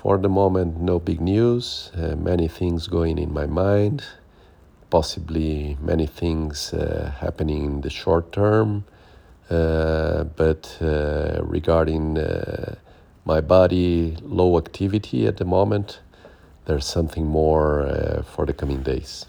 for the moment, no big news. Uh, many things going in my mind, possibly many things uh, happening in the short term. Uh, but uh, regarding uh, my body, low activity at the moment, there's something more uh, for the coming days.